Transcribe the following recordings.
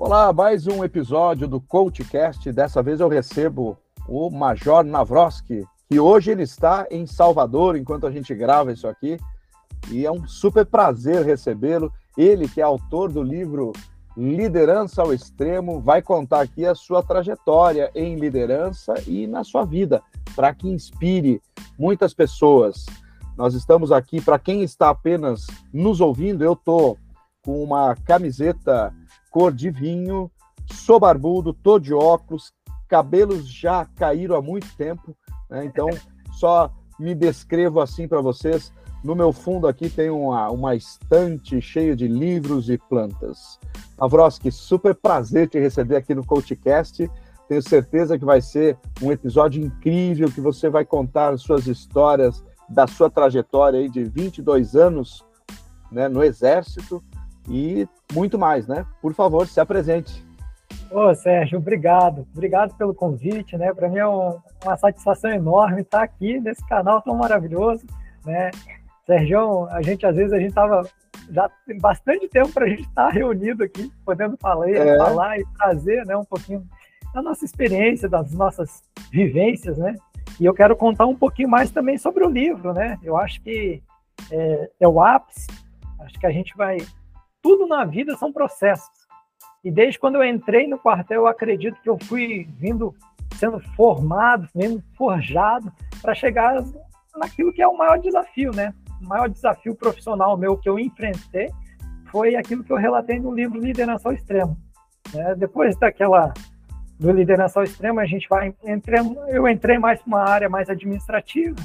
Olá, mais um episódio do CoachCast. Dessa vez eu recebo o Major Navroski, que hoje ele está em Salvador enquanto a gente grava isso aqui. E é um super prazer recebê-lo. Ele, que é autor do livro Liderança ao Extremo, vai contar aqui a sua trajetória em liderança e na sua vida, para que inspire muitas pessoas. Nós estamos aqui, para quem está apenas nos ouvindo, eu estou com uma camiseta cor de vinho, sou barbudo, tô de óculos, cabelos já caíram há muito tempo, né? então só me descrevo assim para vocês. No meu fundo aqui tem uma, uma estante cheia de livros e plantas. Avroski, super prazer te receber aqui no CoachCast. Tenho certeza que vai ser um episódio incrível, que você vai contar suas histórias da sua trajetória aí de 22 anos né, no Exército e muito mais, né? Por favor, se apresente. Ô, Sérgio, obrigado. Obrigado pelo convite, né? Para mim é um, uma satisfação enorme estar aqui nesse canal tão maravilhoso, né? Sérgio, a gente às vezes a gente tava já tem bastante tempo para a gente estar reunido aqui, podendo falar, é. falar e trazer, né, um pouquinho da nossa experiência, das nossas vivências, né? E eu quero contar um pouquinho mais também sobre o livro, né? Eu acho que é, é o ápice. Acho que a gente vai tudo na vida são processos. E desde quando eu entrei no quartel, eu acredito que eu fui vindo sendo formado, sendo forjado para chegar naquilo que é o maior desafio, né? O maior desafio profissional meu que eu enfrentei foi aquilo que eu relatei no livro Liderança ao Extremo. Né? Depois daquela do Liderança ao Extremo, a gente vai entre, eu entrei mais para uma área mais administrativa,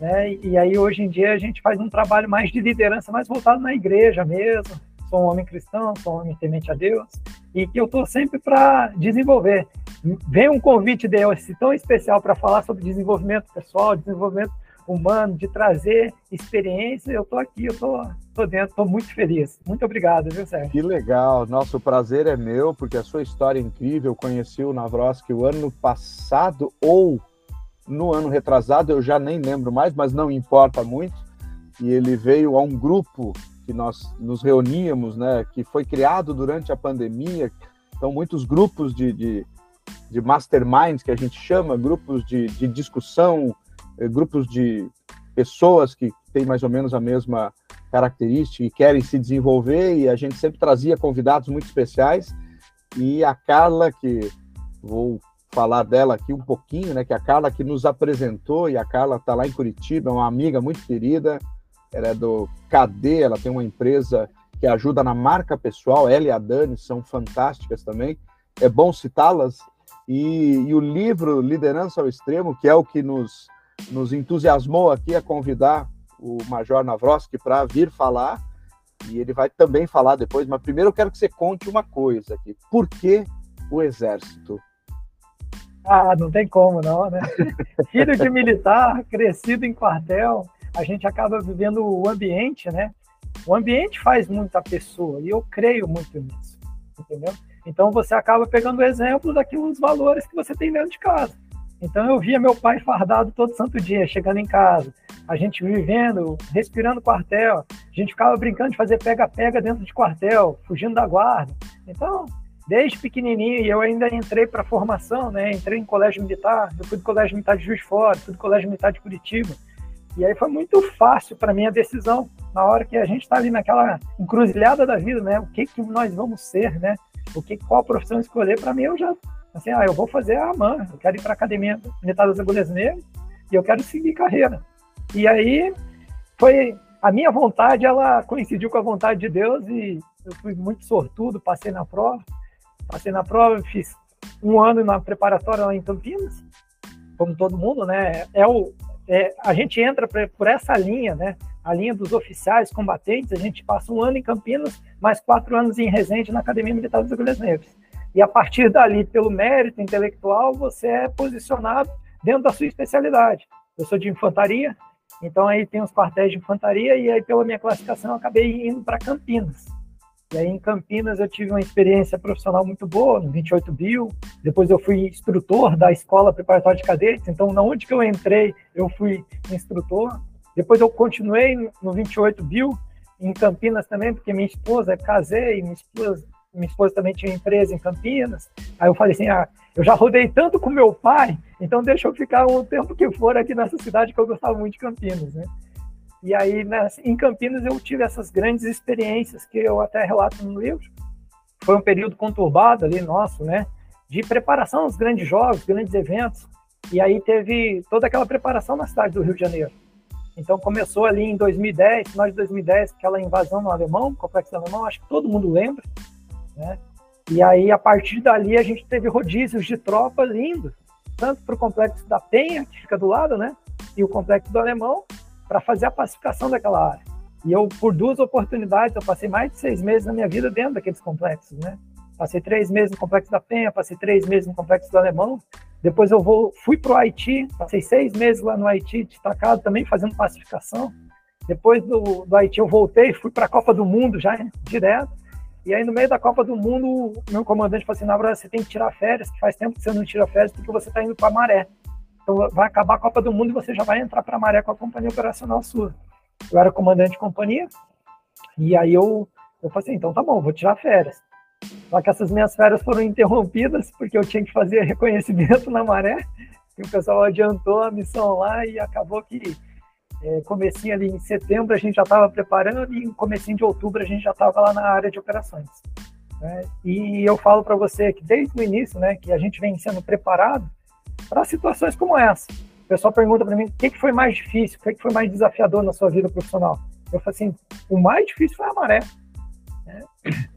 né? E aí hoje em dia a gente faz um trabalho mais de liderança, mais voltado na igreja mesmo, sou um homem cristão, sou um homem temente a Deus, e que eu estou sempre para desenvolver. Vem um convite desse tão especial para falar sobre desenvolvimento pessoal, desenvolvimento humano, de trazer experiência, eu estou aqui, eu estou tô dentro, estou muito feliz. Muito obrigado, viu, Sérgio? Que legal, nosso prazer é meu, porque a sua história é incrível. Conheci o Navroski o ano passado ou no ano retrasado, eu já nem lembro mais, mas não importa muito. E ele veio a um grupo que nós nos reuníamos, né, que foi criado durante a pandemia. Então, muitos grupos de, de, de masterminds, que a gente chama, grupos de, de discussão, eh, grupos de pessoas que têm mais ou menos a mesma característica e querem se desenvolver, e a gente sempre trazia convidados muito especiais. E a Carla, que vou falar dela aqui um pouquinho, né, que é a Carla que nos apresentou, e a Carla está lá em Curitiba, é uma amiga muito querida, ela é do KD, ela tem uma empresa que ajuda na marca pessoal, ela e a Dani são fantásticas também, é bom citá-las, e, e, o livro Liderança ao Extremo, que é o que nos, nos entusiasmou aqui a convidar o Major Navroski para vir falar, e ele vai também falar depois, mas primeiro eu quero que você conte uma coisa aqui, por que o Exército? Ah, não tem como não, né? Filho de militar, crescido em quartel, a gente acaba vivendo o ambiente, né? O ambiente faz muito a pessoa e eu creio muito nisso, entendeu? Então você acaba pegando o exemplo daqueles valores que você tem dentro de casa. Então eu via meu pai fardado todo santo dia, chegando em casa, a gente vivendo, respirando quartel, a gente ficava brincando de fazer pega-pega dentro de quartel, fugindo da guarda. Então, desde pequenininho, eu ainda entrei para formação, né? Entrei em colégio militar, eu fui do colégio militar de Juiz de Fora, fui do colégio militar de Curitiba. E aí foi muito fácil para mim a decisão, na hora que a gente está ali naquela encruzilhada da vida, né? O que, que nós vamos ser, né? O que, qual profissão escolher, para mim eu já, assim, ah, eu vou fazer a AMAN, eu quero ir para a Academia Militar das Agulhas Negras e eu quero seguir carreira. E aí foi, a minha vontade, ela coincidiu com a vontade de Deus e eu fui muito sortudo, passei na prova, passei na prova, fiz um ano na preparatória lá em Campinas, como todo mundo, né? É o, é, a gente entra por essa linha, né? A linha dos oficiais combatentes, a gente passa um ano em Campinas, mais quatro anos em Resende, na Academia Militar dos Agulhas Negras. E a partir dali, pelo mérito intelectual, você é posicionado dentro da sua especialidade. Eu sou de infantaria, então aí tem os quartéis de infantaria, e aí pela minha classificação eu acabei indo para Campinas. E aí em Campinas eu tive uma experiência profissional muito boa, no 28 Bio. Depois eu fui instrutor da escola preparatória de cadetes. Então, na onde que eu entrei, eu fui instrutor. Depois eu continuei no 28 Bio, em Campinas também, porque minha esposa, casei, minha esposa minha esposa também tinha empresa em Campinas. Aí eu falei assim, ah, eu já rodei tanto com meu pai, então deixa eu ficar o tempo que for aqui nessa cidade que eu gostava muito de Campinas, né? E aí, né, em Campinas, eu tive essas grandes experiências que eu até relato no livro. Foi um período conturbado ali nosso, né? De preparação aos grandes jogos, grandes eventos. E aí teve toda aquela preparação na cidade do Rio de Janeiro. Então começou ali em 2010, final de 2010, aquela invasão no Alemão, complexo alemão, acho que todo mundo lembra, né? E aí a partir dali a gente teve rodízios de tropas indo, tanto para o complexo da Penha, que fica do lado, né? E o complexo do Alemão, para fazer a pacificação daquela área. E eu, por duas oportunidades, eu passei mais de seis meses na minha vida dentro daqueles complexos, né? Passei três meses no complexo da Penha, passei três meses no complexo do Alemão, depois eu vou, fui para o Haiti, passei seis meses lá no Haiti, destacado também, fazendo pacificação. Depois do, do Haiti eu voltei, fui para a Copa do Mundo já, direto. E aí no meio da Copa do Mundo, meu comandante falou assim, na verdade você tem que tirar férias, que faz tempo que você não tira férias, porque você está indo para maré. Então vai acabar a Copa do Mundo e você já vai entrar para a maré com a companhia operacional sua. Eu era comandante de companhia, e aí eu, eu falei assim, então tá bom, vou tirar férias. Só que essas minhas férias foram interrompidas porque eu tinha que fazer reconhecimento na maré. E o pessoal adiantou a missão lá e acabou que é, comecinho ali em setembro a gente já estava preparando e comecinho de outubro a gente já estava lá na área de operações. Né? E eu falo para você que desde o início, né, que a gente vem sendo preparado para situações como essa. O pessoal pergunta para mim o que, que foi mais difícil, o que, que foi mais desafiador na sua vida profissional. Eu falo assim, o mais difícil foi a maré. Né?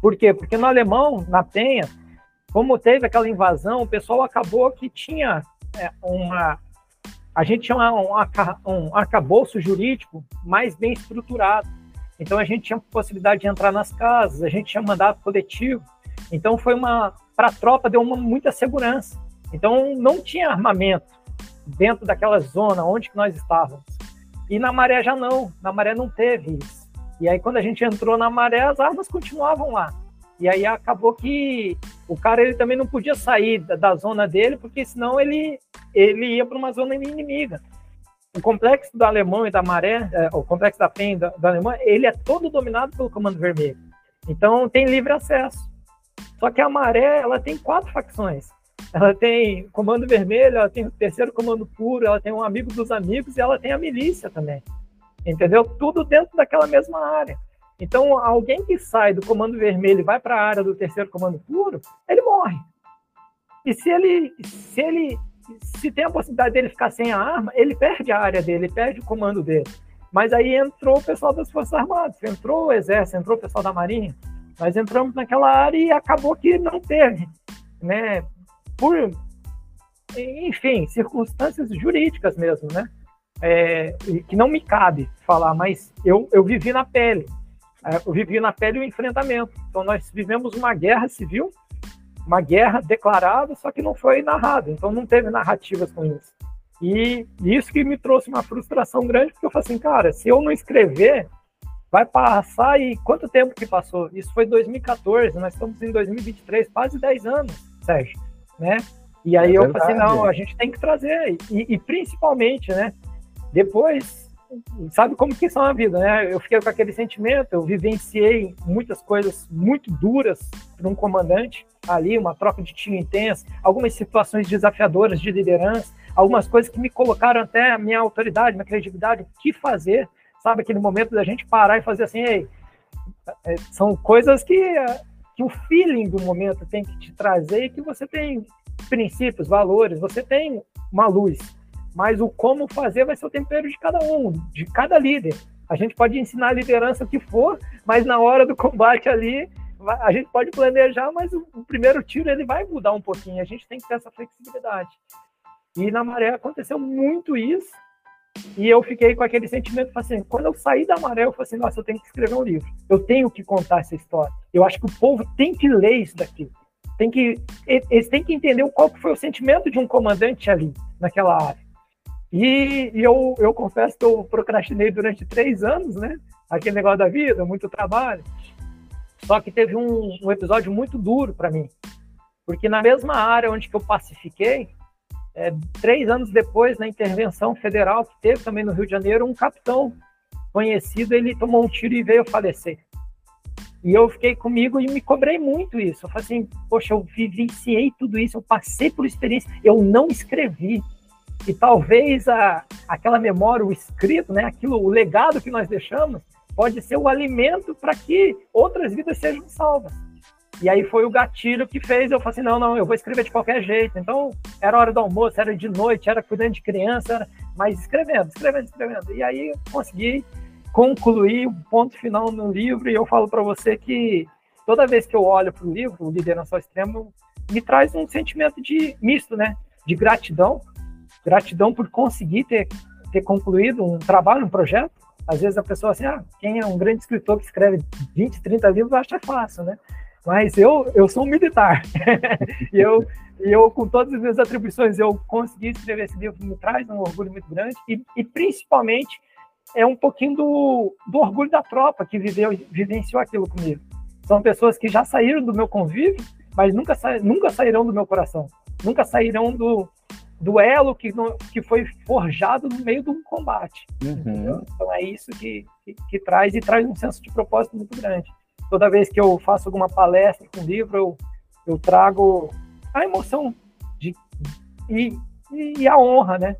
Por quê? Porque no alemão, na Penha, como teve aquela invasão, o pessoal acabou que tinha é, uma. A gente tinha um, um arcabouço jurídico mais bem estruturado. Então a gente tinha possibilidade de entrar nas casas, a gente tinha mandato coletivo. Então foi uma. Para a tropa deu uma, muita segurança. Então não tinha armamento dentro daquela zona onde que nós estávamos. E na maré já não, na maré não teve isso. E aí, quando a gente entrou na maré, as armas continuavam lá. E aí acabou que o cara ele também não podia sair da, da zona dele, porque senão ele, ele ia para uma zona inimiga. O complexo da Alemão e da Maré, é, o complexo da PEN da, da Alemanha, ele é todo dominado pelo Comando Vermelho. Então tem livre acesso. Só que a Maré, ela tem quatro facções. Ela tem Comando Vermelho, ela tem o Terceiro Comando Puro, ela tem um Amigo dos Amigos e ela tem a milícia também entendeu? Tudo dentro daquela mesma área. Então, alguém que sai do comando vermelho e vai para a área do terceiro comando puro, ele morre. E se ele, se ele, se tem a possibilidade dele ficar sem a arma, ele perde a área dele, ele perde o comando dele. Mas aí entrou o pessoal das Forças Armadas, entrou o Exército, entrou o pessoal da Marinha. Nós entramos naquela área e acabou que não teve, né? Por, enfim, circunstâncias jurídicas mesmo, né? é, que não me cabe falar, mas eu, eu vivi na pele. É, eu vivi na pele o enfrentamento. Então, nós vivemos uma guerra civil, uma guerra declarada, só que não foi narrada. Então, não teve narrativas com isso. E isso que me trouxe uma frustração grande, porque eu falei assim, cara, se eu não escrever, vai passar e quanto tempo que passou? Isso foi 2014, nós estamos em 2023, quase 10 anos, Sérgio, né? E aí é eu falei assim, não, a gente tem que trazer, e, e principalmente, né, depois, sabe como que são a vida, né? Eu fiquei com aquele sentimento, eu vivenciei muitas coisas muito duras para um comandante ali, uma troca de tiro intensa, algumas situações desafiadoras de liderança, algumas coisas que me colocaram até a minha autoridade, minha credibilidade, o que fazer, sabe? Aquele momento da gente parar e fazer assim, ei, é, são coisas que, que o feeling do momento tem que te trazer e que você tem princípios, valores, você tem uma luz mas o como fazer vai ser o tempero de cada um, de cada líder. A gente pode ensinar a liderança o que for, mas na hora do combate ali, a gente pode planejar, mas o, primeiro tiro ele vai mudar um pouquinho. A gente tem que ter essa flexibilidade. E na maré aconteceu muito isso. E eu fiquei com aquele sentimento, assim, quando eu saí da maré, eu falei assim, nossa, eu tenho que escrever um livro. Eu tenho que contar essa história. Eu acho que o povo tem que ler isso daqui. Tem que, eles têm que entender qual foi o sentimento de um comandante ali, naquela área. E, e eu, eu confesso que eu procrastinei durante três anos, né? Aquele negócio da vida, muito trabalho. Só que teve um, um episódio muito duro para mim. Porque na mesma área onde que eu pacifiquei, é, três anos depois, na intervenção federal que teve também no Rio de Janeiro, um capitão conhecido, ele tomou um tiro e veio falecer. E eu fiquei comigo e me cobrei muito isso. Eu falei assim, poxa, eu vivenciei tudo isso, eu passei por experiência, eu não escrevi. E talvez a, aquela memória, o escrito, né, aquilo, o legado que nós deixamos, pode ser o alimento para que outras vidas sejam salvas. E aí foi o gatilho que fez eu falar assim, não, não, eu vou escrever de qualquer jeito. Então, era hora do almoço, era de noite, era cuidando de criança, era... mas escrevendo, escrevendo, escrevendo. E aí consegui concluir o ponto final no livro e eu falo para você que toda vez que eu olho para o livro, o Liderança ao Extremo, me traz um sentimento de misto, né? De gratidão, gratidão por conseguir ter, ter concluído um trabalho, um projeto. Às vezes a pessoa assim, ah, quem é um grande escritor que escreve 20, 30 livros acha fácil, né? Mas eu, eu sou um militar. e eu, eu, com todas as minhas atribuições, eu consegui escrever esse livro, me traz um orgulho muito grande. E, e principalmente, é um pouquinho do, do orgulho da tropa que viveu, vivenciou aquilo comigo. São pessoas que já saíram do meu convívio, mas nunca, sa, nunca sairão do meu coração. Nunca sairão do, do elo que, que foi forjado no meio de um combate. Uhum. Então é isso que, que, que, traz e traz um senso de propósito muito grande. Toda vez que eu faço alguma palestra com livro, eu, eu trago a emoção de, e, e a honra, né?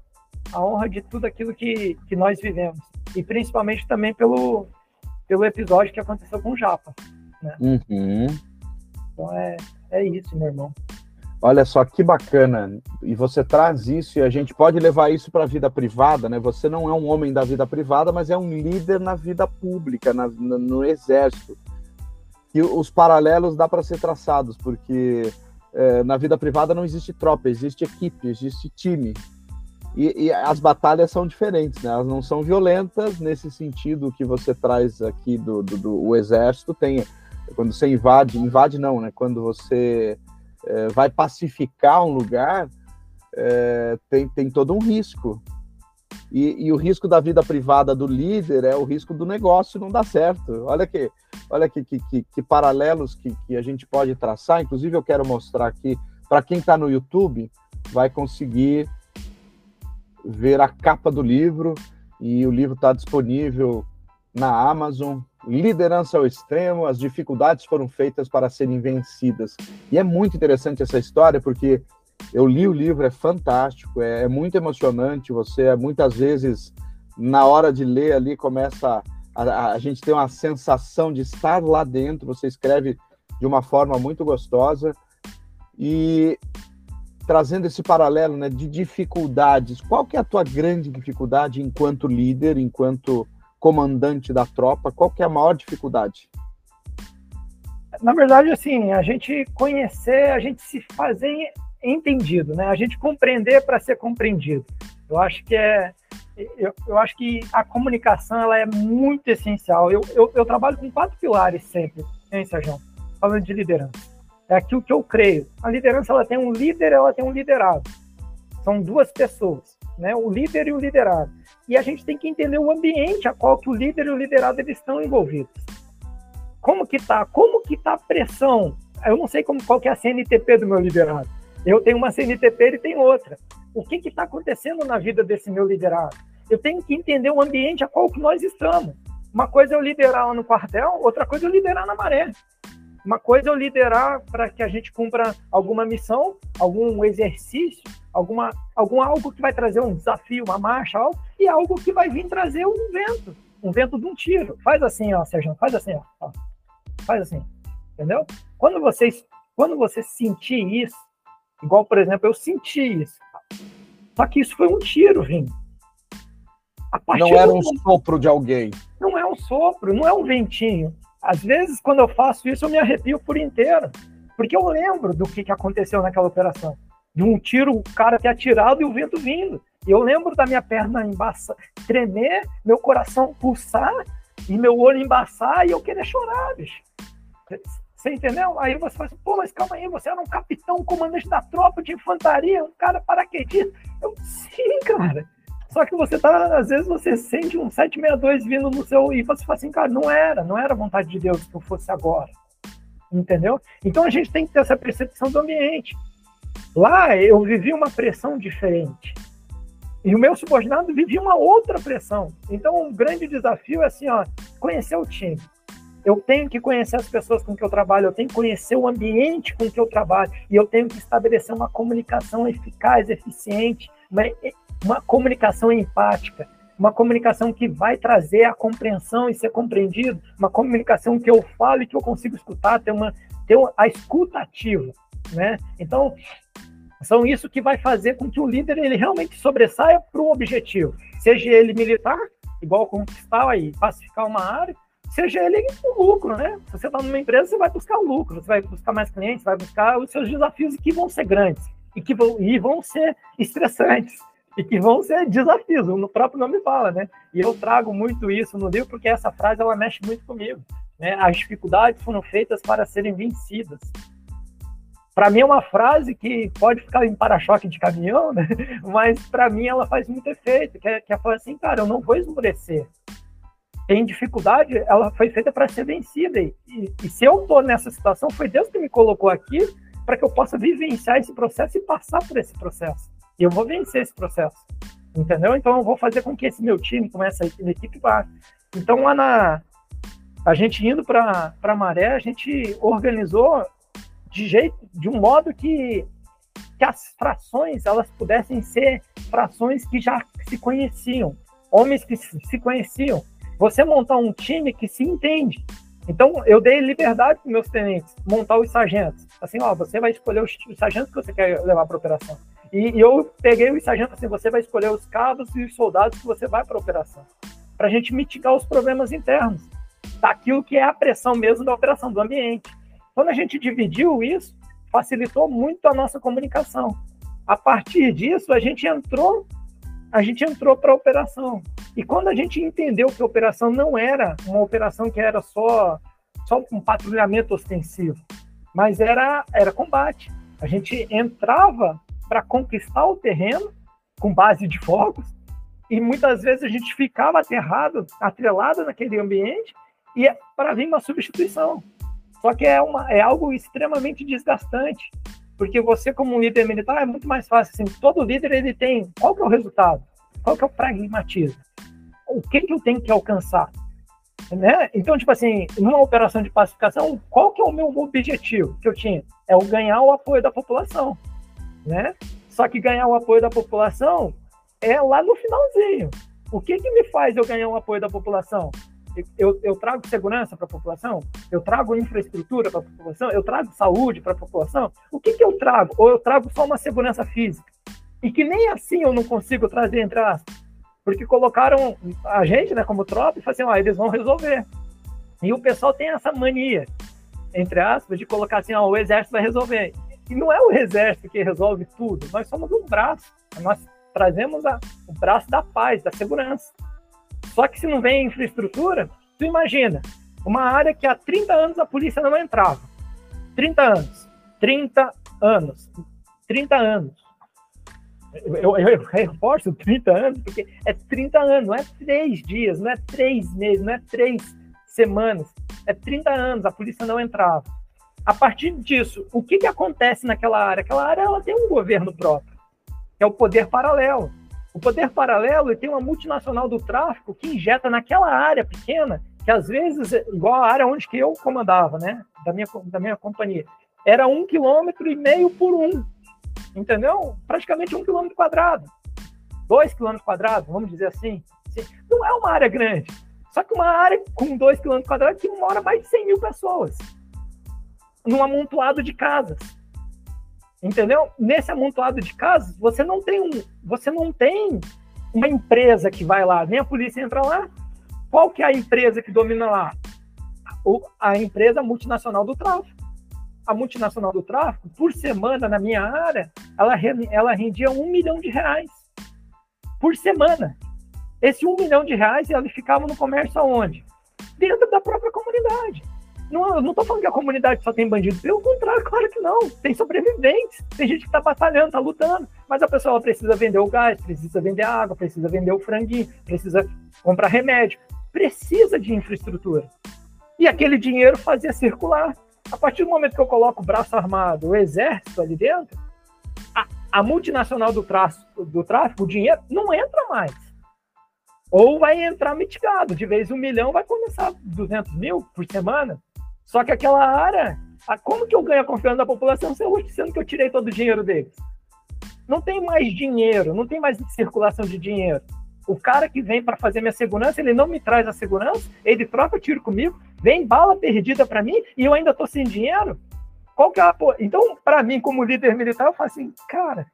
A honra de tudo aquilo que, que nós vivemos. E principalmente também pelo, pelo episódio que aconteceu com o Japa. Né? Uhum. Então é, é isso, meu irmão. Olha só que bacana. E você traz isso e a gente pode levar isso para a vida privada, né? Você não é um homem da vida privada, mas é um líder na vida pública, na, no, no exército. E os paralelos dá para ser traçados, porque é, na vida privada não existe tropa, existe equipe, existe time. E, e, as batalhas são diferentes, né? Elas não são violentas nesse sentido que você traz aqui do, do, do exército. Tem quando você invade, invade não, né? Quando você é, vai pacificar um lugar, é, tem, tem todo um risco. E, e, o risco da vida privada do líder é o risco do negócio não dar certo. Olha que, olha que, que, que, que paralelos que, que a gente pode traçar. Inclusive, eu quero mostrar aqui, para quem está no YouTube, vai conseguir ver a capa do livro. E o livro está disponível na Amazon, liderança ao extremo, as dificuldades foram feitas para serem vencidas. E é muito interessante essa história, porque eu li o livro, é fantástico, é, é muito emocionante. Você, é, muitas vezes, na hora de ler ali, começa a, a, a gente tem uma sensação de estar lá dentro. Você escreve de uma forma muito gostosa e trazendo esse paralelo né, de dificuldades. Qual que é a tua grande dificuldade enquanto líder, enquanto comandante da tropa, qual que é a maior dificuldade? Na verdade, assim, a gente conhecer, a gente se fazer entendido, né? A gente compreender para ser compreendido. Eu acho que é, eu, eu, acho que a comunicação ela é muito essencial. Eu, eu, eu trabalho com quatro pilares sempre, hein, Sérgio? Falando de liderança. É aquilo que eu creio. A liderança ela tem um líder, ela tem um liderado. São duas pessoas, né? O líder e o liderado e a gente tem que entender o ambiente a qual que o líder e o liderado eles estão envolvidos. Como que tá? Como que tá a pressão? Eu não sei como qual que é a CNTP do meu liderado. Eu tenho uma CNTP, ele tem outra. O que está acontecendo na vida desse meu liderado? Eu tenho que entender o ambiente a qual nós estamos. Uma coisa é eu liderar lá no quartel, outra coisa é eu liderar na maré. Uma coisa é eu liderar para que a gente cumpra alguma missão, algum exercício, alguma, algum algo que vai trazer um desafio, uma marcha, algo, e algo que vai vir trazer um vento, um vento de um tiro. Faz assim, ó, Sérgio, faz assim, ó. faz assim, entendeu? Quando vocês, quando você sentir isso, igual por exemplo, eu senti isso, só que isso foi um tiro vindo. Não era um do... sopro de alguém. Não é um sopro, não é um ventinho. Às vezes, quando eu faço isso, eu me arrepio por inteiro, porque eu lembro do que, que aconteceu naquela operação de um tiro, o cara ter atirado e o vento vindo. Eu lembro da minha perna embaçar, tremer, meu coração pulsar e meu olho embaçar e eu querer chorar, bicho. Você entendeu? Aí você fala assim, pô, mas calma aí, você era um capitão, comandante da tropa de infantaria, um cara paraquedista. Eu, sim, cara. Só que você tá, às vezes você sente um 762 vindo no seu e você fala assim, cara, não era, não era vontade de Deus que eu fosse agora. Entendeu? Então a gente tem que ter essa percepção do ambiente. Lá eu vivi uma pressão diferente. E o meu subordinado vivia uma outra pressão. Então, um grande desafio é assim, ó, conhecer o time. Eu tenho que conhecer as pessoas com que eu trabalho, eu tenho que conhecer o ambiente com que eu trabalho, e eu tenho que estabelecer uma comunicação eficaz, eficiente, uma, uma comunicação empática, uma comunicação que vai trazer a compreensão e ser compreendido, uma comunicação que eu falo e que eu consigo escutar, ter, uma, ter a escuta ativa, né? Então, são isso que vai fazer com que o líder ele realmente sobressaia para um objetivo, seja ele militar, igual conquistar aí, pacificar uma área, seja ele o lucro, né? Se você está numa empresa, você vai buscar o lucro, você vai buscar mais clientes, vai buscar os seus desafios que vão ser grandes e que vão, e vão ser estressantes e que vão ser desafios, o próprio nome fala, né? E eu trago muito isso no livro porque essa frase ela mexe muito comigo. Né? As dificuldades foram feitas para serem vencidas. Para mim é uma frase que pode ficar em para-choque de caminhão, né? Mas para mim ela faz muito efeito, que é, que é falar assim, cara, eu não vou esmorecer. Tem dificuldade, ela foi feita para ser vencida. E, e se eu estou nessa situação, foi Deus que me colocou aqui para que eu possa vivenciar esse processo e passar por esse processo. E eu vou vencer esse processo. Entendeu? Então eu vou fazer com que esse meu time, com essa equipe, vá. Então lá na. A gente indo para a maré, a gente organizou de jeito, de um modo que, que as frações elas pudessem ser frações que já se conheciam, homens que se conheciam. Você montar um time que se entende. Então, eu dei liberdade para meus tenentes montar os sargentos. Assim, ó, você vai escolher os, os sargentos que você quer levar para operação. E, e, eu peguei os sargentos assim, você vai escolher os cabos e os soldados que você vai para operação. Para a gente mitigar os problemas internos, daquilo que é a pressão mesmo da operação, do ambiente. Quando a gente dividiu isso, facilitou muito a nossa comunicação. A partir disso, a gente entrou, a gente entrou para a operação. E quando a gente entendeu que a operação não era uma operação que era só só um patrulhamento ostensivo, mas era era combate. A gente entrava para conquistar o terreno com base de fogos e muitas vezes a gente ficava aterrado, atrelado naquele ambiente e é para vir uma substituição. Só que é, uma, é algo extremamente desgastante, porque você, como líder militar, é muito mais fácil. Assim, todo líder ele tem qual que é o resultado, qual que é o pragmatismo, o que, que eu tenho que alcançar. Né? Então, tipo assim, numa operação de pacificação, qual que é o meu objetivo que eu tinha? É o ganhar o apoio da população, né? Só que ganhar o apoio da população é lá no finalzinho. O que que me faz eu ganhar o apoio da população? Eu, eu trago segurança para a população? Eu trago infraestrutura para a população? Eu trago saúde para a população? O que, que eu trago? Ou eu trago só uma segurança física? E que nem assim eu não consigo trazer, entre aspas. Porque colocaram a gente, né, como tropa, e falaram assim, ah, eles vão resolver. E o pessoal tem essa mania, entre aspas, de colocar assim, ó, o exército vai resolver. E não é o exército que resolve tudo, nós somos um braço. Nós trazemos a, o braço da paz, da segurança. Só que se não vem infraestrutura, tu imagina, uma área que há 30 anos a polícia não entrava. 30 anos. 30 anos. 30 anos. Eu, eu, eu reforço 30 anos, porque é 30 anos, não é três dias, não é três meses, não é três semanas. É 30 anos, a polícia não entrava. A partir disso, o que, que acontece naquela área? Aquela área ela tem um governo próprio, que é o poder paralelo. O poder paralelo tem uma multinacional do tráfico que injeta naquela área pequena, que às vezes, igual a área onde que eu comandava, né, da minha, da minha companhia, era um quilômetro e meio por um, entendeu? Praticamente um quilômetro quadrado, dois quilômetros quadrados, vamos dizer assim. Não é uma área grande, só que uma área com dois quilômetros quadrados que mora mais de 100 mil pessoas, num amontoado de casas. Entendeu? Nesse amontoado de casos, você não tem um, você não tem uma empresa que vai lá, nem a polícia entra lá. Qual que é a empresa que domina lá? O, a empresa multinacional do tráfico. A multinacional do tráfico, por semana na minha área, ela, ela rendia um milhão de reais por semana. Esse um milhão de reais, ele ficava no comércio aonde? Dentro da própria comunidade. Não, não tô falando que a comunidade só tem bandido. Pelo contrário, claro que não. Tem sobreviventes. Tem gente que tá batalhando, tá lutando. Mas a pessoa precisa vender o gás, precisa vender a água, precisa vender o franguinho, precisa comprar remédio. Precisa de infraestrutura. E aquele dinheiro fazia circular. A partir do momento que eu coloco o braço armado, o exército ali dentro, a, a multinacional do, traço, do tráfico, o dinheiro, não entra mais. ou vai entrar mitigado. De vez um milhão vai começar 200 mil por semana. Só que aquela área, como que eu ganho a confiança da população sendo que eu tirei todo o dinheiro deles? Não tem mais dinheiro, não tem mais circulação de dinheiro. O cara que vem para fazer minha segurança, ele não me traz a segurança, ele troca tiro comigo, vem bala perdida para mim e eu ainda estou sem dinheiro. Qual que é a... Então, para mim, como líder militar, eu falo assim, cara,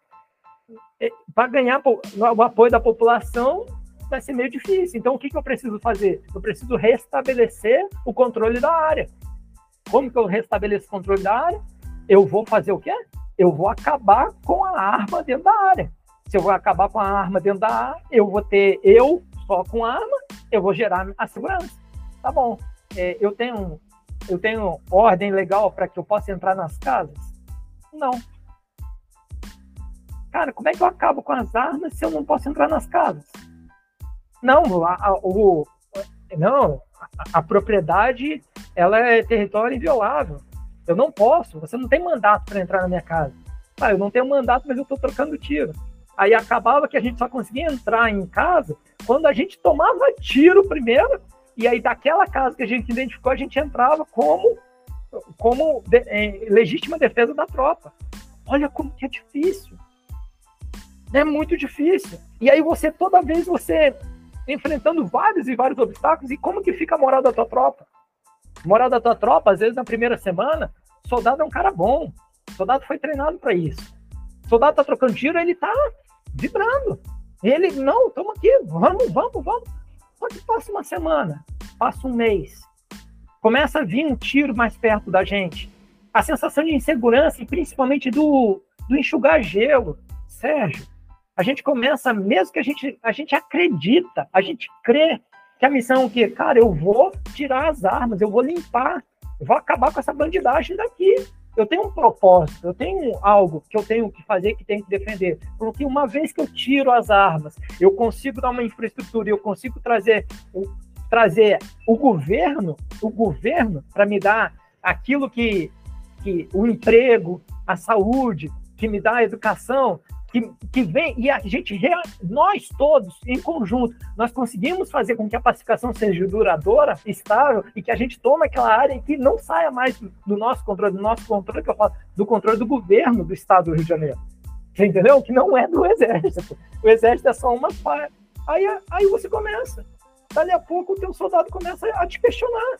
é, para ganhar o apoio da população, vai ser meio difícil. Então, o que, que eu preciso fazer? Eu preciso restabelecer o controle da área. Como que eu restabeleço o controle da área? Eu vou fazer o quê? Eu vou acabar com a arma dentro da área. Se eu vou acabar com a arma dentro da área, eu vou ter eu só com a arma, eu vou gerar a segurança. Tá bom. É, eu tenho eu tenho ordem legal para que eu possa entrar nas casas? Não. Cara, como é que eu acabo com as armas se eu não posso entrar nas casas? Não, a, a, o, não, a, a, propriedade ela é território inviolável. Eu não posso, você não tem mandato para entrar na minha casa. Ah, eu não tenho mandato, mas eu estou trocando tiro. Aí acabava que a gente só conseguia entrar em casa quando a gente tomava tiro primeiro, e aí daquela casa que a gente identificou, a gente entrava como, como de, é, legítima defesa da tropa. Olha como que é difícil. É muito difícil. E aí você, toda vez você enfrentando vários e vários obstáculos. E como que fica a moral da tua tropa? Moral da tua tropa, às vezes na primeira semana, soldado é um cara bom. soldado foi treinado para isso. soldado tá trocando tiro, ele tá vibrando. Ele, não, toma aqui, vamos, vamos, vamos. Só que passa uma semana, passa um mês, começa a vir um tiro mais perto da gente. A sensação de insegurança e principalmente do, do enxugar gelo. Sérgio, a gente começa, mesmo que a gente, a gente acredita, a gente crê que a missão é o quê? Cara, eu vou tirar as armas, eu vou limpar, eu vou acabar com essa bandidagem daqui. Eu tenho um propósito, eu tenho algo que eu tenho que fazer, que tenho que defender. Porque uma vez que eu tiro as armas, eu consigo dar uma infraestrutura, eu consigo trazer o, trazer o governo, o governo para me dar aquilo que, que o emprego, a saúde, que me dá a educação, que, que vem e a gente, nós todos, em conjunto, nós conseguimos fazer com que a pacificação seja duradoura, estável e que a gente tome aquela área e que não saia mais do nosso controle, do nosso controle, que eu falo, do controle do governo do estado do Rio de Janeiro. Você entendeu? Que não é do exército. O exército é só uma parte. Aí, aí você começa. Dali a pouco o teu soldado começa a te questionar.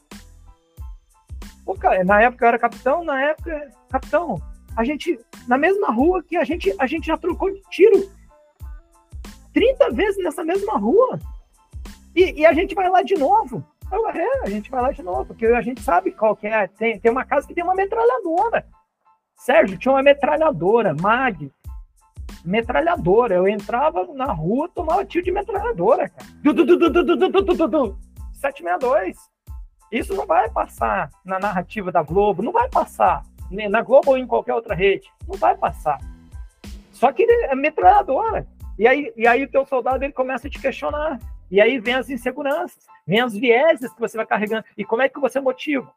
Pô, cara, na época eu era capitão, na época, capitão, a gente, na mesma rua que a gente, a gente já trocou de tiro 30 vezes nessa mesma rua. E, e a gente vai lá de novo. Eu, é, a gente vai lá de novo, porque a gente sabe qual que é. Tem, tem uma casa que tem uma metralhadora. Sérgio, tinha uma metralhadora, MAG. Metralhadora. Eu entrava na rua, tomava tiro de metralhadora, cara. Du, du, du, du, du, du, du, du, du. 762. Isso não vai passar na narrativa da Globo, não vai passar na Globo ou em qualquer outra rede. Não vai passar. Só que é metralhadora. E aí, e aí o teu soldado ele começa a te questionar. E aí vem as inseguranças, vem as vieses que você vai carregando. E como é que você motiva?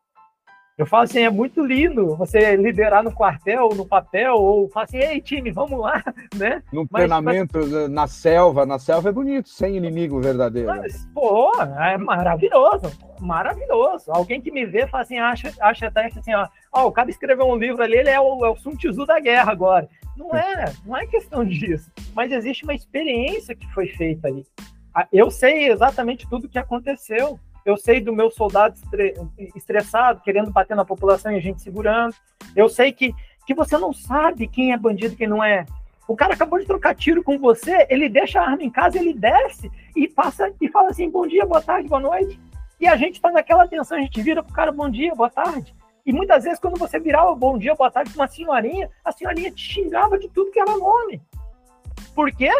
Eu falo assim, é muito lindo você liderar no quartel, no papel, ou falar assim, ei, time, vamos lá, né? No mas, treinamento, mas... na selva, na selva é bonito, sem inimigo verdadeiro. Mas, pô, é maravilhoso, maravilhoso. Alguém que me vê fala assim, acha, acha até que assim, ó, ó, o cara escreveu um livro ali, ele é o, é o Sun Tzu da guerra agora. Não é, não é questão disso. Mas existe uma experiência que foi feita ali. Eu sei exatamente tudo o que aconteceu eu sei do meu soldado estressado, querendo bater na população e a gente segurando. Eu sei que, que você não sabe quem é bandido e quem não é. O cara acabou de trocar tiro com você, ele deixa a arma em casa, ele desce e passa e fala assim: bom dia, boa tarde, boa noite. E a gente está naquela tensão, a gente vira pro cara bom dia, boa tarde. E muitas vezes, quando você virava bom dia, boa tarde com uma senhorinha, a senhorinha te xingava de tudo que era nome. Por quê?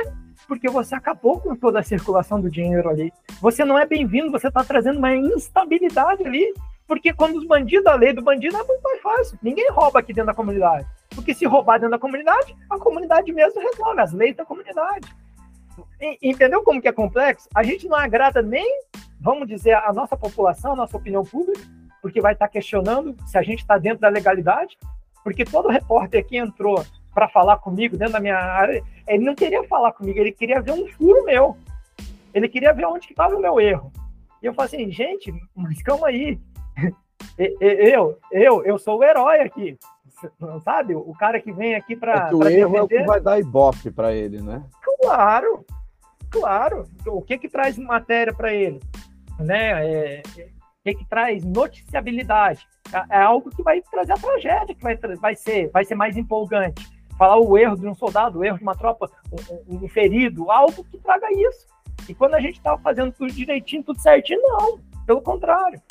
porque você acabou com toda a circulação do dinheiro ali. Você não é bem-vindo, você está trazendo uma instabilidade ali, porque quando os bandidos, a lei do bandido é muito mais fácil. Ninguém rouba aqui dentro da comunidade. Porque se roubar dentro da comunidade, a comunidade mesmo resolve, as leis da comunidade. E, entendeu como que é complexo? A gente não agrada nem, vamos dizer, a nossa população, a nossa opinião pública, porque vai estar tá questionando se a gente está dentro da legalidade, porque todo repórter que entrou para falar comigo dentro da minha área, ele não queria falar comigo, ele queria ver um furo meu. Ele queria ver onde estava o meu erro. E eu falei assim, gente, mas calma aí. Eu, eu, eu sou o herói aqui. Sabe? O cara que vem aqui para. É o erro defender. é o que vai dar ibope para ele, né? Claro, claro. O que que traz matéria para ele? Né? É, o que que traz noticiabilidade? É, é algo que vai trazer a tragédia, que vai, vai, ser, vai ser mais empolgante. Falar o erro de um soldado, o erro de uma tropa, um, um ferido, algo que traga isso. E quando a gente estava fazendo tudo direitinho, tudo certinho, não. Pelo contrário.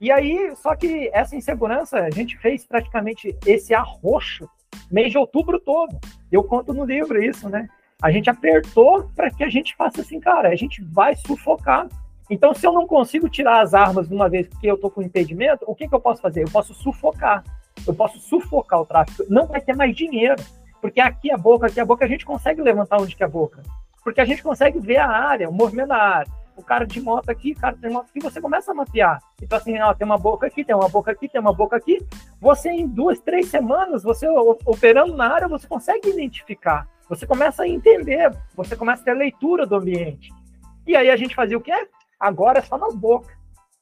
E aí, só que essa insegurança, a gente fez praticamente esse arroxo mês de outubro todo. Eu conto no livro isso, né? A gente apertou para que a gente faça assim, cara, a gente vai sufocar. Então, se eu não consigo tirar as armas de uma vez porque eu tô com impedimento, o que, que eu posso fazer? Eu posso sufocar. Eu posso sufocar o tráfico. Não vai ter mais dinheiro. Porque aqui a boca, aqui a boca, a gente consegue levantar onde que é a boca. Porque a gente consegue ver a área, o movimento da área. O cara de moto aqui, o cara de moto aqui, você começa a mapear. Então, assim, ó, tem uma boca aqui, tem uma boca aqui, tem uma boca aqui. Você, em duas, três semanas, você operando na área, você consegue identificar. Você começa a entender, você começa a ter a leitura do ambiente. E aí a gente fazia o quê? Agora é só nas bocas.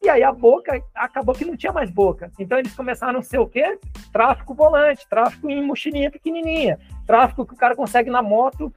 E aí a boca acabou que não tinha mais boca. Então eles começaram a ser o quê? Tráfico volante, tráfico em mochilinha pequenininha, tráfico que o cara consegue na moto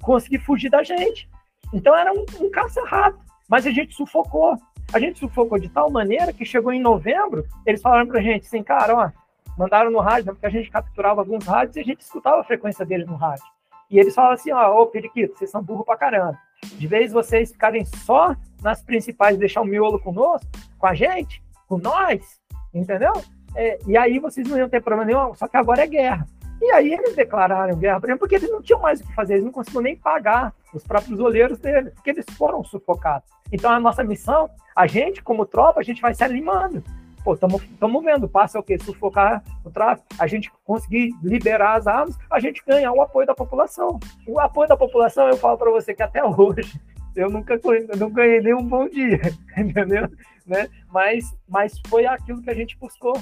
conseguir fugir da gente. Então era um, um caça-rato, mas a gente sufocou. A gente sufocou de tal maneira que chegou em novembro, eles falaram pra gente assim, cara, ó, mandaram no rádio, porque a gente capturava alguns rádios e a gente escutava a frequência deles no rádio. E eles falaram assim, ó, ô Periquito, vocês são burro pra caramba. De vez vocês ficarem só nas principais, deixar o miolo conosco, com a gente, com nós, entendeu? É, e aí vocês não iam ter problema nenhum, só que agora é guerra. E aí eles declararam guerra, por exemplo, porque eles não tinham mais o que fazer, eles não conseguiam nem pagar os próprios olheiros deles, porque eles foram sufocados. Então a nossa missão, a gente como tropa, a gente vai se animando. Pô, estamos vendo, passa o quê? Sufocar o tráfico, a gente conseguir liberar as armas, a gente ganha o apoio da população. O apoio da população, eu falo para você que até hoje, eu nunca não ganhei nenhum bom dia, entendeu? Né? Mas, mas foi aquilo que a gente buscou.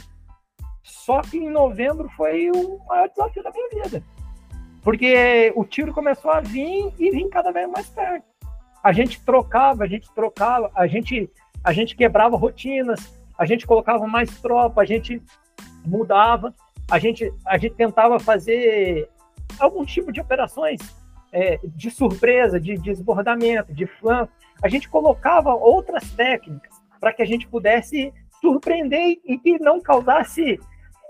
Só que em novembro foi o maior desafio da minha vida. Porque o tiro começou a vir e vir cada vez mais perto. A gente trocava, a gente trocava, a gente, a gente quebrava rotinas, a gente colocava mais tropa, a gente mudava, a gente, a gente tentava fazer algum tipo de operações é, de surpresa, de desbordamento, de flanco. A gente colocava outras técnicas para que a gente pudesse surpreender e que não causasse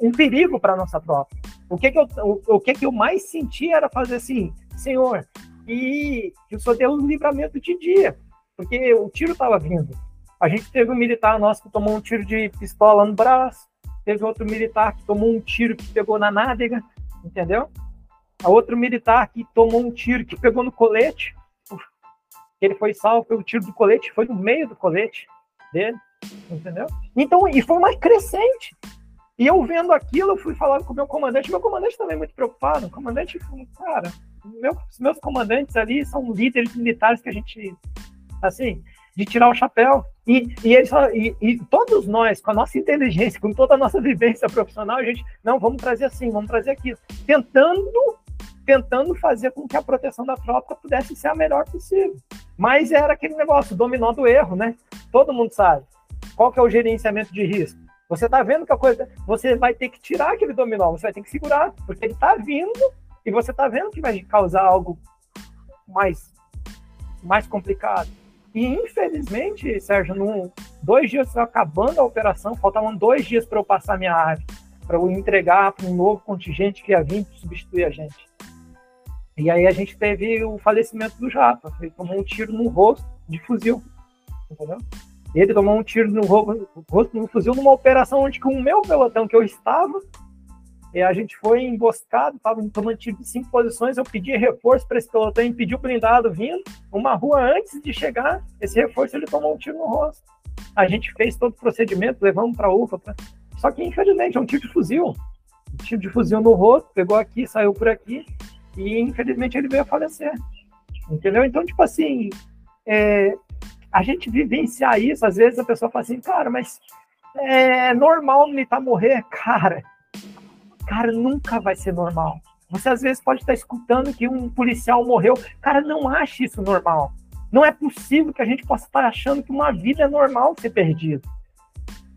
um perigo para nossa tropa. O que que eu, o, o, que que eu mais senti era fazer assim, Senhor, e que o Senhor deu um livramento de dia, porque o tiro estava vindo. A gente teve um militar nosso que tomou um tiro de pistola no braço, teve outro militar que tomou um tiro que pegou na nádega, entendeu? A outro militar que tomou um tiro que pegou no colete, ele foi salvo pelo tiro do colete, foi no meio do colete dele, entendeu? Então, e foi mais crescente. E eu vendo aquilo, eu fui falando com o meu comandante. Meu comandante também é muito preocupado. O comandante, cara, meu, os meus comandantes ali são líderes militares que a gente, assim, de tirar o chapéu. E, e, eles, e, e todos nós, com a nossa inteligência, com toda a nossa vivência profissional, a gente, não, vamos trazer assim, vamos trazer aquilo. Tentando, tentando fazer com que a proteção da tropa pudesse ser a melhor possível. Mas era aquele negócio, dominó do erro, né? Todo mundo sabe. Qual que é o gerenciamento de risco? Você está vendo que a coisa. Você vai ter que tirar aquele dominó, você vai ter que segurar, porque ele está vindo e você está vendo que vai causar algo mais, mais complicado. E infelizmente, Sérgio, num, dois dias acabando a operação, faltavam dois dias para eu passar minha área, para eu entregar para um novo contingente que ia vir substituir a gente. E aí a gente teve o falecimento do Japa, ele tomou um tiro no rosto de fuzil, entendeu? Ele tomou um tiro no rosto no fuzil numa operação onde com o meu pelotão que eu estava, e a gente foi emboscado, estava tomando tiro de cinco posições, eu pedi reforço para esse pelotão, impediu o blindado vindo, uma rua antes de chegar, esse reforço ele tomou um tiro no rosto. A gente fez todo o procedimento, levamos para a UFA, pra... só que infelizmente é um tiro de fuzil, um tiro de fuzil no rosto, pegou aqui, saiu por aqui, e infelizmente ele veio a falecer. Entendeu? Então, tipo assim, é, a gente vivenciar isso, às vezes a pessoa fala assim, cara, mas é normal militar morrer, cara. Cara, nunca vai ser normal. Você às vezes pode estar escutando que um policial morreu. Cara, não ache isso normal. Não é possível que a gente possa estar achando que uma vida é normal ser perdida.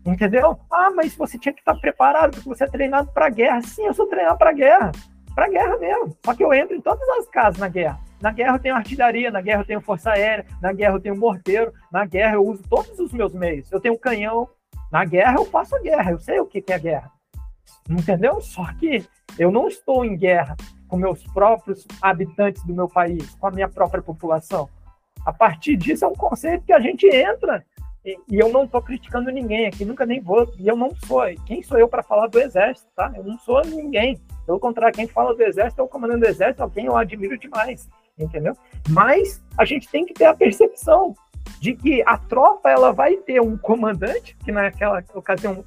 Entendeu? Ah, mas você tinha que estar preparado, porque você é treinado para guerra. Sim, eu sou treinado para guerra. Para guerra mesmo. Só que eu entro em todas as casas na guerra. Na guerra eu tenho artilharia, na guerra eu tenho força aérea, na guerra eu tenho morteiro, na guerra eu uso todos os meus meios. Eu tenho canhão. Na guerra eu faço a guerra, eu sei o que é guerra. Entendeu? Só que eu não estou em guerra com meus próprios habitantes do meu país, com a minha própria população. A partir disso é um conceito que a gente entra e, e eu não estou criticando ninguém aqui, nunca nem vou. E eu não sou. Quem sou eu para falar do exército, tá? Eu não sou ninguém. Pelo contrário, quem fala do exército é o comandante do exército, alguém eu admiro demais, entendeu? Mas a gente tem que ter a percepção de que a tropa ela vai ter um comandante, que naquela ocasião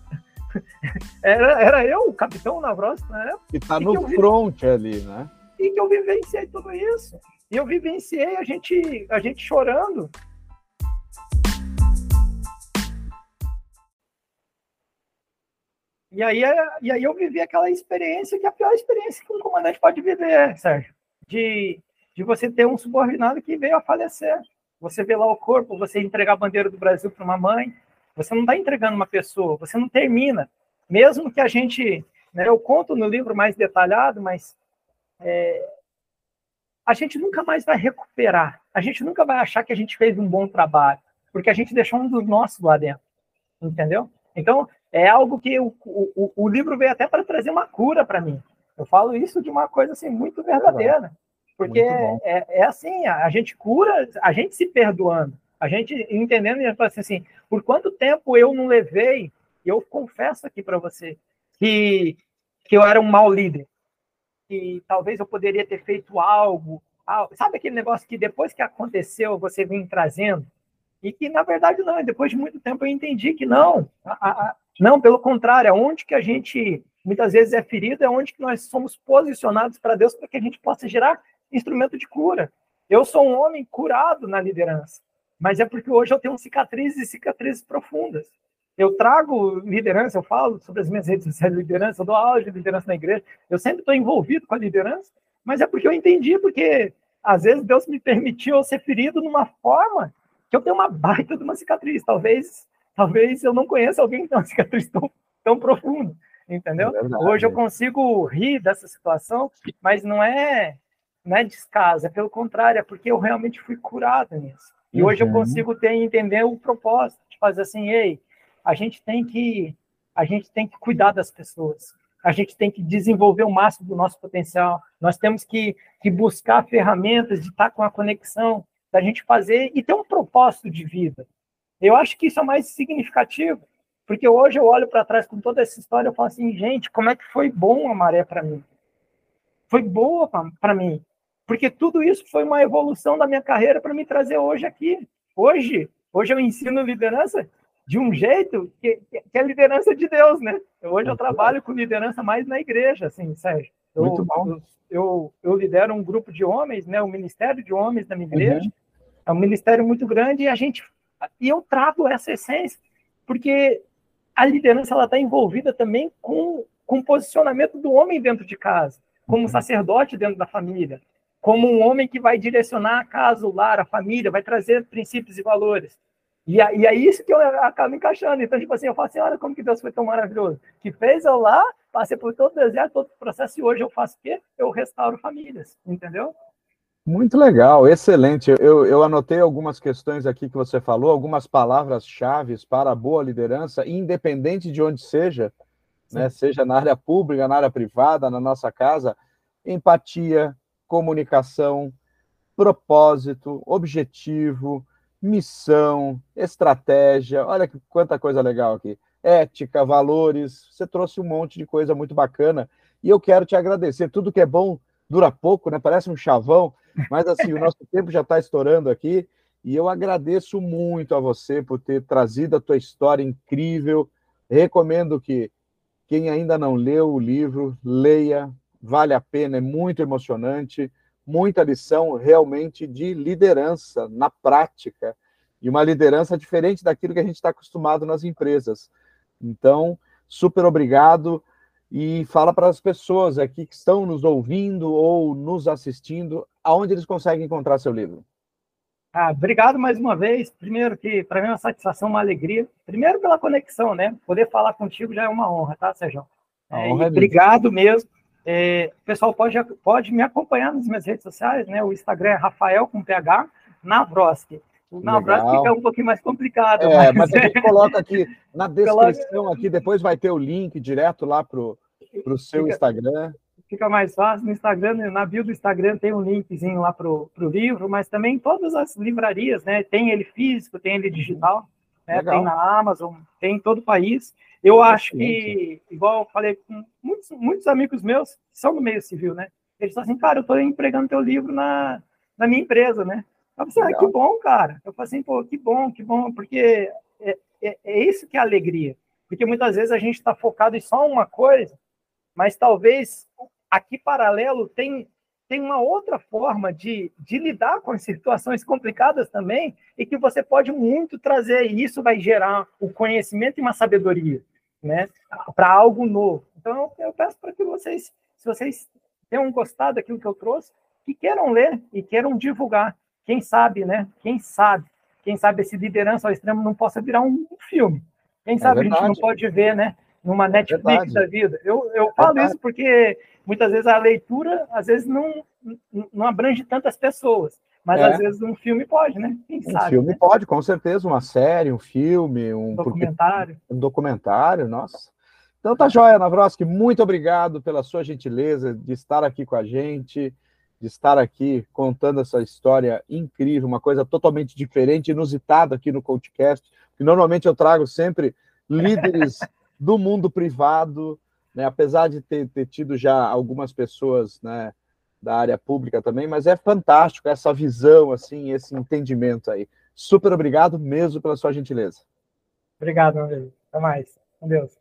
era, era eu, o capitão Navros, na época. Que tá no front vi... ali, né? E que eu vivenciei tudo isso. E eu vivenciei a gente, a gente chorando. E aí, e aí eu vivi aquela experiência que é a pior experiência que um comandante pode viver, Sérgio. De, de você ter um subordinado que veio a falecer. Você vê lá o corpo, você entregar a bandeira do Brasil para uma mãe, você não está entregando uma pessoa, você não termina. Mesmo que a gente, né, eu conto no livro mais detalhado, mas é, a gente nunca mais vai recuperar. A gente nunca vai achar que a gente fez um bom trabalho, porque a gente deixou um dos nossos lá dentro. Entendeu? Então, é algo que o, o, o livro veio até para trazer uma cura para mim. Eu falo isso de uma coisa assim muito verdadeira. Porque é, é, assim, a gente cura, a gente se perdoando, a gente entendendo e assim, assim, por quanto tempo eu não levei, eu confesso aqui para você que, que eu era um mau líder que talvez eu poderia ter feito algo. Sabe aquele negócio que depois que aconteceu você vem trazendo? E que, na verdade, não. Depois de muito tempo eu entendi que não. A, a, não, pelo contrário, é onde que a gente muitas vezes é ferido, é onde que nós somos posicionados para Deus para que a gente possa gerar instrumento de cura. Eu sou um homem curado na liderança, mas é porque hoje eu tenho cicatrizes e cicatrizes profundas eu trago liderança, eu falo sobre as minhas redes sociais de liderança, eu dou aula de liderança na igreja, eu sempre estou envolvido com a liderança, mas é porque eu entendi, porque às vezes Deus me permitiu ser ferido numa forma que eu tenho uma baita de uma cicatriz. Talvez, talvez eu não conheça alguém que tem uma cicatriz tão, tão profunda, entendeu? É Hoje eu consigo rir dessa situação, mas não é, não é descaso, é pelo contrário, é porque eu realmente fui curado nisso. E uhum. hoje eu uhum. consigo ter entender o propósito, de fazer assim, ei, a gente tem que a gente tem que cuidar das pessoas. A gente tem que desenvolver o máximo do nosso potencial. Nós temos que, que buscar ferramentas de estar com a conexão, da gente fazer e ter um propósito de vida. Eu acho que isso é mais significativo, porque hoje eu olho para trás com toda essa história e falo assim, gente, como é que foi bom a maré para mim? Foi boa para mim, porque tudo isso foi uma evolução da minha carreira para me trazer hoje aqui. Hoje, hoje eu ensino liderança de um jeito que, que é a liderança de Deus, né? Hoje eu trabalho com liderança mais na igreja, assim, Sérgio. Eu, Muito bom. Eu, eu, eu, lidero um grupo de homens, né? O Ministério de Homens da minha igreja. Uhum. É um ministério muito grande e a gente e eu trago essa essência porque a liderança ela está envolvida também com, com o posicionamento do homem dentro de casa, como uhum. sacerdote dentro da família, como um homem que vai direcionar a casa, o lar, a família, vai trazer princípios e valores. E, e é isso que eu acabo encaixando. Então, tipo assim, eu falo assim, olha como que Deus foi tão maravilhoso. Que fez eu lá, passei por todo o deserto, todo o processo, e hoje eu faço o quê? Eu restauro famílias, entendeu? Muito legal, excelente. Eu, eu anotei algumas questões aqui que você falou, algumas palavras-chave para a boa liderança, independente de onde seja, né, seja na área pública, na área privada, na nossa casa, empatia, comunicação, propósito, objetivo, missão, estratégia, olha que quanta coisa legal aqui. Ética, valores, você trouxe um monte de coisa muito bacana. E eu quero te agradecer. Tudo que é bom dura pouco, né? Parece um chavão, mas assim, o nosso tempo já está estourando aqui. E eu agradeço muito a você por ter trazido a tua história incrível. Recomendo que quem ainda não leu o livro, leia, vale a pena, é muito emocionante muita lição realmente de liderança na prática, e uma liderança diferente daquilo que a gente está acostumado nas empresas. Então, super obrigado e fala para as pessoas aqui que estão nos ouvindo ou nos assistindo, aonde eles conseguem encontrar seu livro. Ah, obrigado mais uma vez. Primeiro que para mim é uma satisfação, uma alegria. Primeiro pela conexão, né? Poder falar contigo já é uma honra, tá, Sérgio? É, é obrigado mesmo. É, o pessoal pode, pode me acompanhar nas minhas redes sociais, né? O Instagram é Rafael com PH Navroski. O Navroski fica um pouquinho mais complicado. É, mas, mas a gente coloca aqui na descrição, aqui, depois vai ter o link direto lá para o seu fica, Instagram. Fica mais fácil. No Instagram, na bio do Instagram tem um linkzinho lá para o livro, mas também todas as livrarias, né? Tem ele físico, tem ele digital, né? tem na Amazon, tem em todo o país. Eu acho que, igual eu falei com muitos, muitos amigos meus que são do meio civil, né? Eles falam assim, cara, eu estou empregando teu livro na, na minha empresa, né? Eu falei, ah, que bom, cara. Eu falei assim, pô, que bom, que bom, porque é, é, é isso que é alegria. Porque muitas vezes a gente está focado em só uma coisa, mas talvez aqui paralelo tem, tem uma outra forma de, de lidar com as situações complicadas também, e que você pode muito trazer, e isso vai gerar o conhecimento e uma sabedoria, né, para algo novo. Então, eu, peço para que vocês, se vocês tenham gostado daquilo que eu trouxe, que queiram ler e queiram divulgar. Quem sabe, né? Quem sabe? Quem sabe esse liderança ao extremo não possa virar um filme. Quem sabe é a gente não pode ver, né? Numa é Netflix é da vida. Eu, eu falo isso porque muitas vezes a leitura, às vezes, não, não abrange tantas pessoas. Mas é. às vezes um filme pode, né? Quem um sabe, filme né? pode, com certeza. Uma série, um filme, um documentário. Porque... Um documentário, nossa. Então tá joia, Navroski. Muito obrigado pela sua gentileza de estar aqui com a gente de estar aqui contando essa história incrível, uma coisa totalmente diferente, inusitada aqui no podcast, que normalmente eu trago sempre líderes do mundo privado, né, apesar de ter, ter tido já algumas pessoas né, da área pública também, mas é fantástico essa visão, assim, esse entendimento aí. Super obrigado mesmo pela sua gentileza. Obrigado, amigo. Até mais. Com Deus.